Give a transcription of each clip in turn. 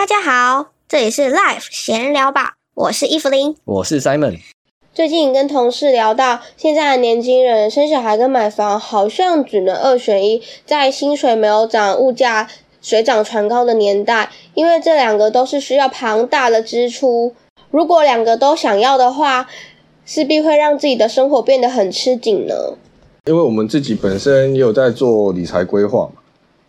大家好，这里是 Life 闲聊吧，我是伊芙琳。我是 Simon。最近跟同事聊到，现在的年轻人生小孩跟买房好像只能二选一，在薪水没有涨、物价水涨船高的年代，因为这两个都是需要庞大的支出。如果两个都想要的话，势必会让自己的生活变得很吃紧呢。因为我们自己本身也有在做理财规划嘛，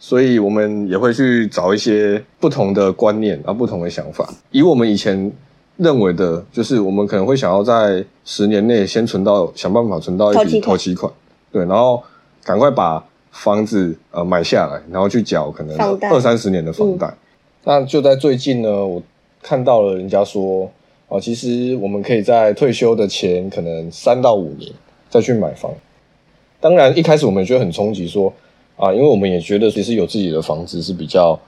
所以我们也会去找一些不同的观念啊、不同的想法。以我们以前认为的，就是我们可能会想要在十年内先存到，想办法存到一笔头期款对，然后赶快把房子呃买下来，然后去缴可能二三十年的房贷。那就在最近呢，我看到了人家说，啊、其实我们可以在退休的前可能三到五年再去买房。当然，一开始我们也觉得很冲击，说啊，因为我们也觉得其实有自己的房子是比较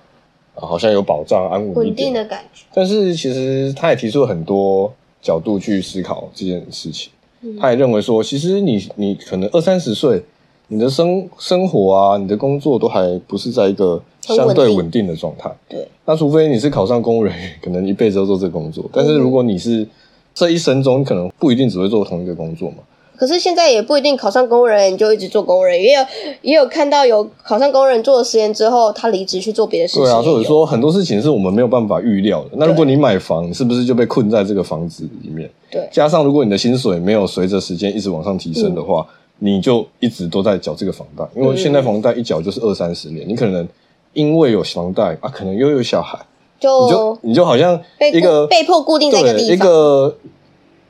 啊，好像有保障、安稳一稳点定的感觉，但是其实他也提出了很多角度去思考这件事情。嗯他也认为说，其实你你可能二三十岁，你的生生活啊，你的工作都还不是在一个相对稳定的状态。对，那除非你是考上公务人员，可能一辈子都做这个工作。但是如果你是这一生中，你可能不一定只会做同一个工作嘛。可是现在也不一定考上公务人员你就一直做公务人员，也有也有看到有考上公务人员做了十年之后，他离职去做别的事情。对啊，所以说很多事情是我们没有办法预料的。那如果你买房，你是不是就被困在这个房子里面？对加上如果你的薪水没有随着时间一直往上提升的话，你就一直都在缴这个房贷，因为现在房贷一缴就是二三十年，你可能因为有房贷啊，可能又有小孩，你就就你就好像被一个被迫固定在一个地方，个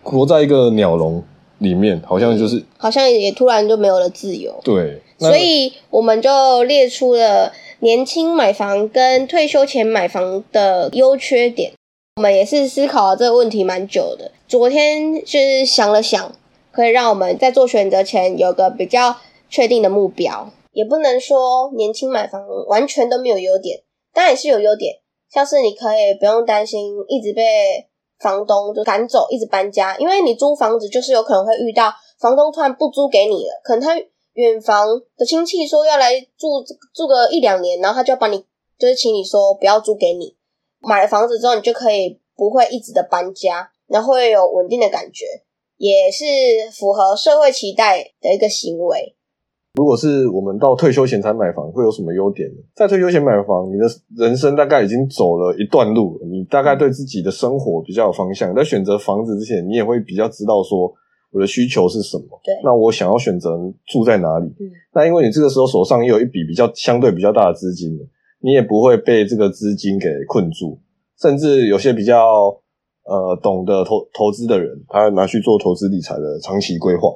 活在一个鸟笼里面，好像就是好像也突然就没有了自由。对，所以我们就列出了年轻买房跟退休前买房的优缺点。我们也是思考了这个问题蛮久的。昨天就是想了想，可以让我们在做选择前有个比较确定的目标。也不能说年轻买房完全都没有优点，当然也是有优点，像是你可以不用担心一直被房东就赶走，一直搬家，因为你租房子就是有可能会遇到房东突然不租给你了，可能他远房的亲戚说要来住住个一两年，然后他就要把你就是请你说不要租给你。买了房子之后，你就可以不会一直的搬家，然后会有稳定的感觉，也是符合社会期待的一个行为。如果是我们到退休前才买房，会有什么优点呢？在退休前买房，你的人生大概已经走了一段路了，你大概对自己的生活比较有方向。在选择房子之前，你也会比较知道说我的需求是什么。对那我想要选择住在哪里？嗯那因为你这个时候手上也有一笔比较相对比较大的资金了，你也不会被这个资金给困住，甚至有些比较呃懂得投投资的人，他拿去做投资理财的长期规划。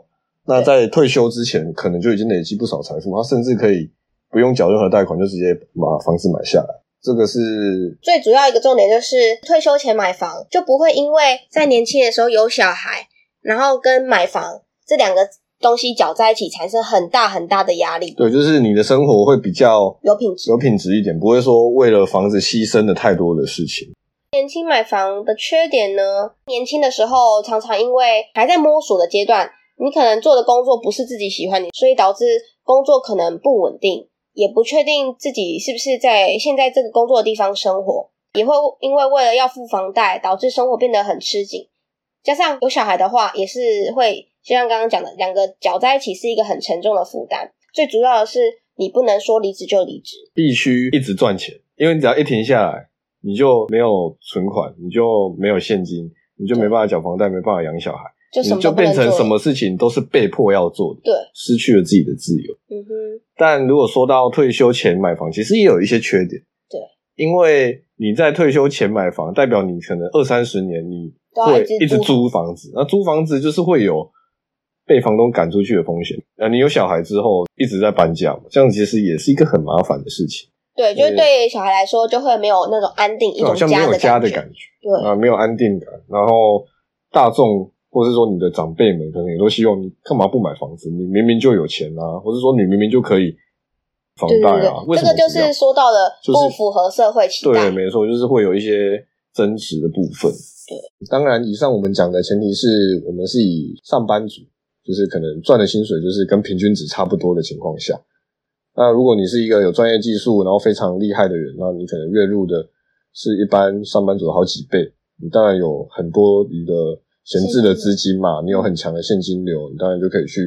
那在退休之前，可能就已经累积不少财富，他甚至可以不用缴任何贷款，就直接把房子买下来。这个是最主要一个重点就是退休前买房，就不会因为在年轻的时候有小孩，然后跟买房这两个东西搅在一起，产生很大很大的压力，对，就是你的生活会比较有品质。有品质一点，不会说为了房子牺牲了太多的事情。年轻买房的缺点呢，年轻的时候常常因为还在摸索的阶段，你可能做的工作不是自己喜欢的，所以导致工作可能不稳定，也不确定自己是不是在现在这个工作的地方生活，也会因为为了要付房贷，导致生活变得很吃紧。加上有小孩的话，也是会就像刚刚讲的，两个搅在一起是一个很沉重的负担。最主要的是，你不能说离职就离职，必须一直赚钱，因为你只要一停下来，你就没有存款，你就没有现金，你就没办法缴房贷，没办法养小孩，就什么就。变成什么事情都是被迫要做的，对，失去了自己的自由。嗯哼，但如果说到退休前买房，其实也有一些缺点。对，因为你在退休前买房，代表你可能二三十年你会一直租房子，那租房子就是会有被房东赶出去的风险。那，你有小孩之后一直在搬家嘛，这样其实也是一个很麻烦的事情，对，就是对小孩来说，就会没有那种安定一种就好像没有家的的感觉对，啊，没有安定感。然后大众或是说你的长辈们，可能也都希望你干嘛不买房子？你明明就有钱啊，或是说你明明就可以房对对贷啊，对，这为什么不要个就是说到了不符合社会期对，待。没错，就是会有一些争执的部分。对，当然，以上我们讲的前提是我们是以上班族，就是可能赚的薪水就是跟平均值差不多的情况下。那如果你是一个有专业技术，然后非常厉害的人，那你可能月入的是一般上班族的好几倍。你当然有很多你的闲置的资金嘛，你有很强的现金流，你当然就可以去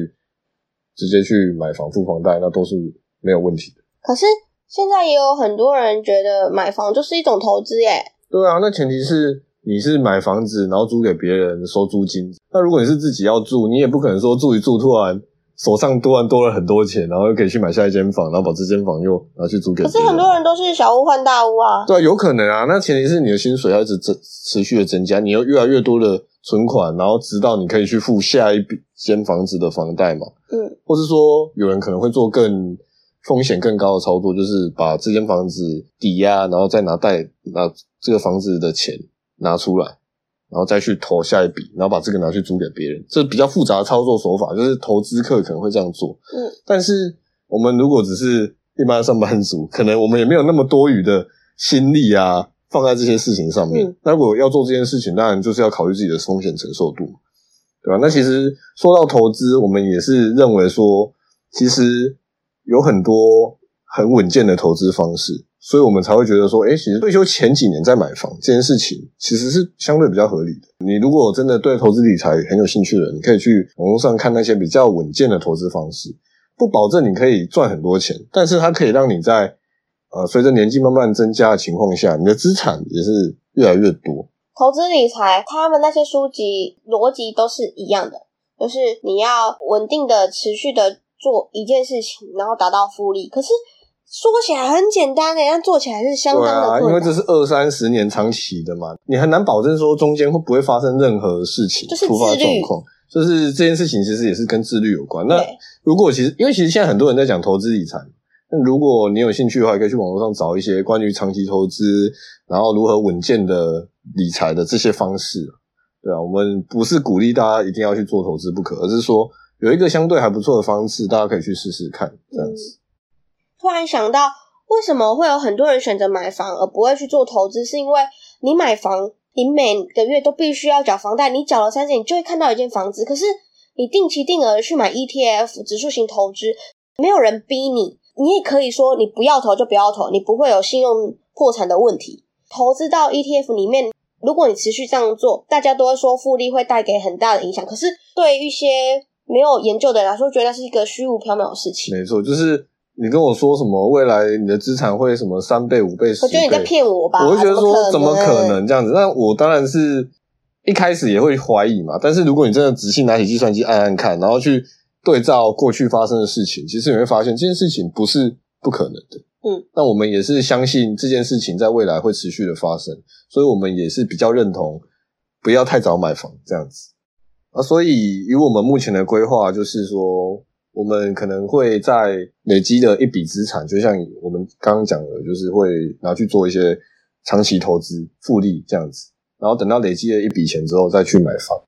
直接去买房付房贷，那都是没有问题的。可是现在也有很多人觉得买房就是一种投资耶。对啊，那前提是你是买房子，然后租给别人收租金。那如果你是自己要住，你也不可能说住一住突然手上突然多了很多钱，然后又可以去买下一间房，然后把这间房又拿去租给。可是很多人都是小屋换大屋啊。对啊，有可能啊。那前提是你的薪水要一直增持续的增加，你有越来越多的存款，然后直到你可以去付下一笔间房子的房贷嘛。嗯，或是说有人可能会做更风险更高的操作，就是把这间房子抵押，然后再拿贷拿这个房子的钱拿出来，然后再去投下一笔，然后把这个拿去租给别人。这比较复杂的操作手法，就是投资客可能会这样做。嗯，但是我们如果只是一般上班族，可能我们也没有那么多余的心力啊，放在这些事情上面。嗯那如果要做这件事情，当然就是要考虑自己的风险承受度嘛，对吧？那其实说到投资，我们也是认为说，其实有很多很稳健的投资方式，所以我们才会觉得说，哎，其实退休前几年再买房这件事情，其实是相对比较合理的。你如果真的对投资理财很有兴趣的人，你可以去网络上看那些比较稳健的投资方式，不保证你可以赚很多钱，但是它可以让你在呃随着年纪慢慢增加的情况下，你的资产也是越来越多。投资理财，他们那些书籍逻辑都是一样的，就是你要稳定的、持续的做一件事情，然后达到复利。可是说起来很简单的，但做起来是相当的困难。因为这是二三十年长期的嘛，你很难保证说中间会不会发生任何事情就是突发状况。就是这件事情其实也是跟自律有关。那如果其实因为其实现在很多人在讲投资理财，那如果你有兴趣的话，可以去网络上找一些关于长期投资，然后如何稳健的理财的这些方式。对啊，我们不是鼓励大家一定要去做投资不可，而是说有一个相对还不错的方式，大家可以去试试看，这样子。突然想到，为什么会有很多人选择买房而不会去做投资？是因为你买房，你每个月都必须要缴房贷，你缴了三十年，你就会看到一间房子。可是你定期定额去买 ETF 指数型投资，没有人逼你，你也可以说你不要投就不要投，你不会有信用破产的问题。投资到 ETF 里面，如果你持续这样做，大家都会说复利会带给很大的影响。可是对于一些没有研究的人来说，觉得那是一个虚无缥缈的事情。没错，就是你跟我说什么未来你的资产会什么三倍、五倍、十倍，我觉得你在骗我吧？我会觉得说怎么可能？能这样子？那我当然是一开始也会怀疑嘛。但是如果你真的仔细拿起计算机按按看，然后去对照过去发生的事情，其实你会发现这件事情不是不可能的。嗯，那我们也是相信这件事情在未来会持续的发生，所以我们也是比较认同不要太早买房这样子。啊，所以以我们目前的规划，就是说，我们可能会在累积的一笔资产，就像我们刚刚讲的，就是会拿去做一些长期投资、复利这样子，然后等到累积了一笔钱之后再去买房。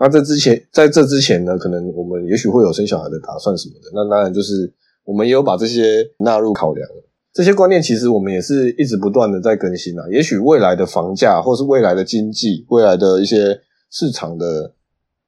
那这之前，在这之前呢，可能我们也许会有生小孩的打算什么的，那当然就是我们也有把这些纳入考量了。这些观念其实我们也是一直不断的在更新啊。也许未来的房价，或是未来的经济，未来的一些市场的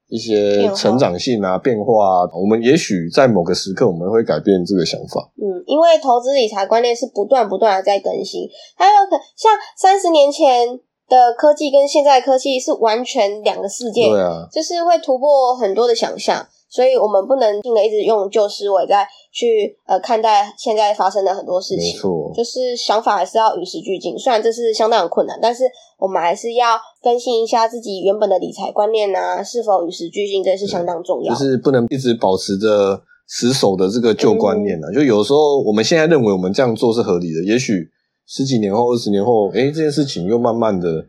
一些成长性啊、变化啊，我们也许在某个时刻我们会改变这个想法。嗯，因为投资理财观念是不断不断的在更新，还有可像三十年前的科技跟现在的科技是完全两个世界，对啊，就是会突破很多的想象，所以我们不能性的一直用旧思维在去呃看待现在发生的很多事情。没错，就是想法还是要与时俱进，虽然这是相当的困难，但是我们还是要更新一下自己原本的理财观念啊，是否与时俱进，这是相当重要。就是不能一直保持着死守的这个旧观念啊。就有时候我们现在认为我们这样做是合理的，也许十几年后、二十年后，诶，这件事情又慢慢的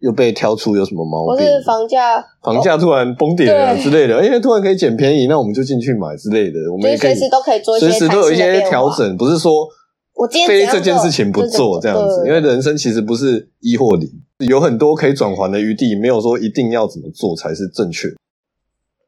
又被挑出有什么毛病，或是房价房价突然崩跌了之类的，因为突然可以捡便宜，那我们就进去买之类的，我们也可以随时都可以做一些随时都有一些调整，不是说我今天非这件事情不做这样子，因为人生其实不是一或零，有很多可以转还的余地，没有说一定要怎么做才是正确。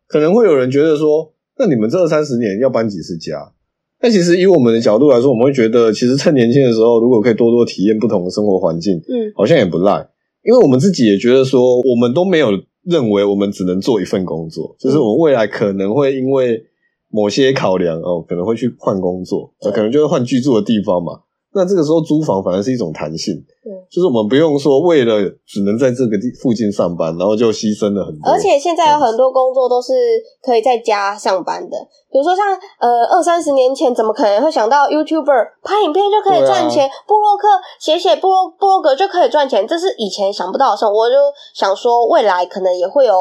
可能会有人觉得说，那你们这二三十年要搬几次家？但其实以我们的角度来说，我们会觉得，其实趁年轻的时候，如果可以多多体验不同的生活环境，嗯，好像也不赖。因为我们自己也觉得说，我们都没有认为我们只能做一份工作，就是我们未来可能会因为某些考量哦，可能会去换工作，呃可能就会换居住的地方嘛。那这个时候租房反而是一种弹性，对就是我们不用说为了只能在这个地附近上班，然后就牺牲了很多。而且现在有很多工作都是可以在家上班的，比如说像呃二三十年前，怎么可能会想到 YouTuber 拍影片就可以赚钱，布洛克写写布洛布洛格就可以赚钱，这是以前想不到的事。我就想说，未来可能也会有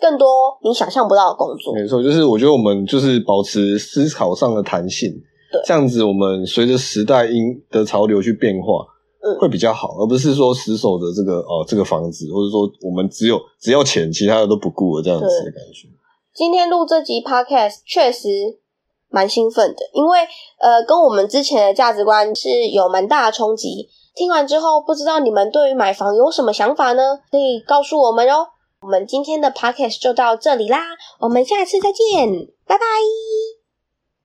更多你想象不到的工作。没错，就是我觉得我们就是保持思考上的弹性，对这样子我们随着时代因的潮流去变化，嗯会比较好，而不是说死守着这个哦这个房子，或者说我们只有只要钱，其他的都不顾了这样子的感觉。今天录这集 Podcast 确实蛮兴奋的，因为呃跟我们之前的价值观是有蛮大的冲击。听完之后，不知道你们对于买房有什么想法呢？可以告诉我们哦。我们今天的 Podcast 就到这里啦，我们下次再见，拜拜。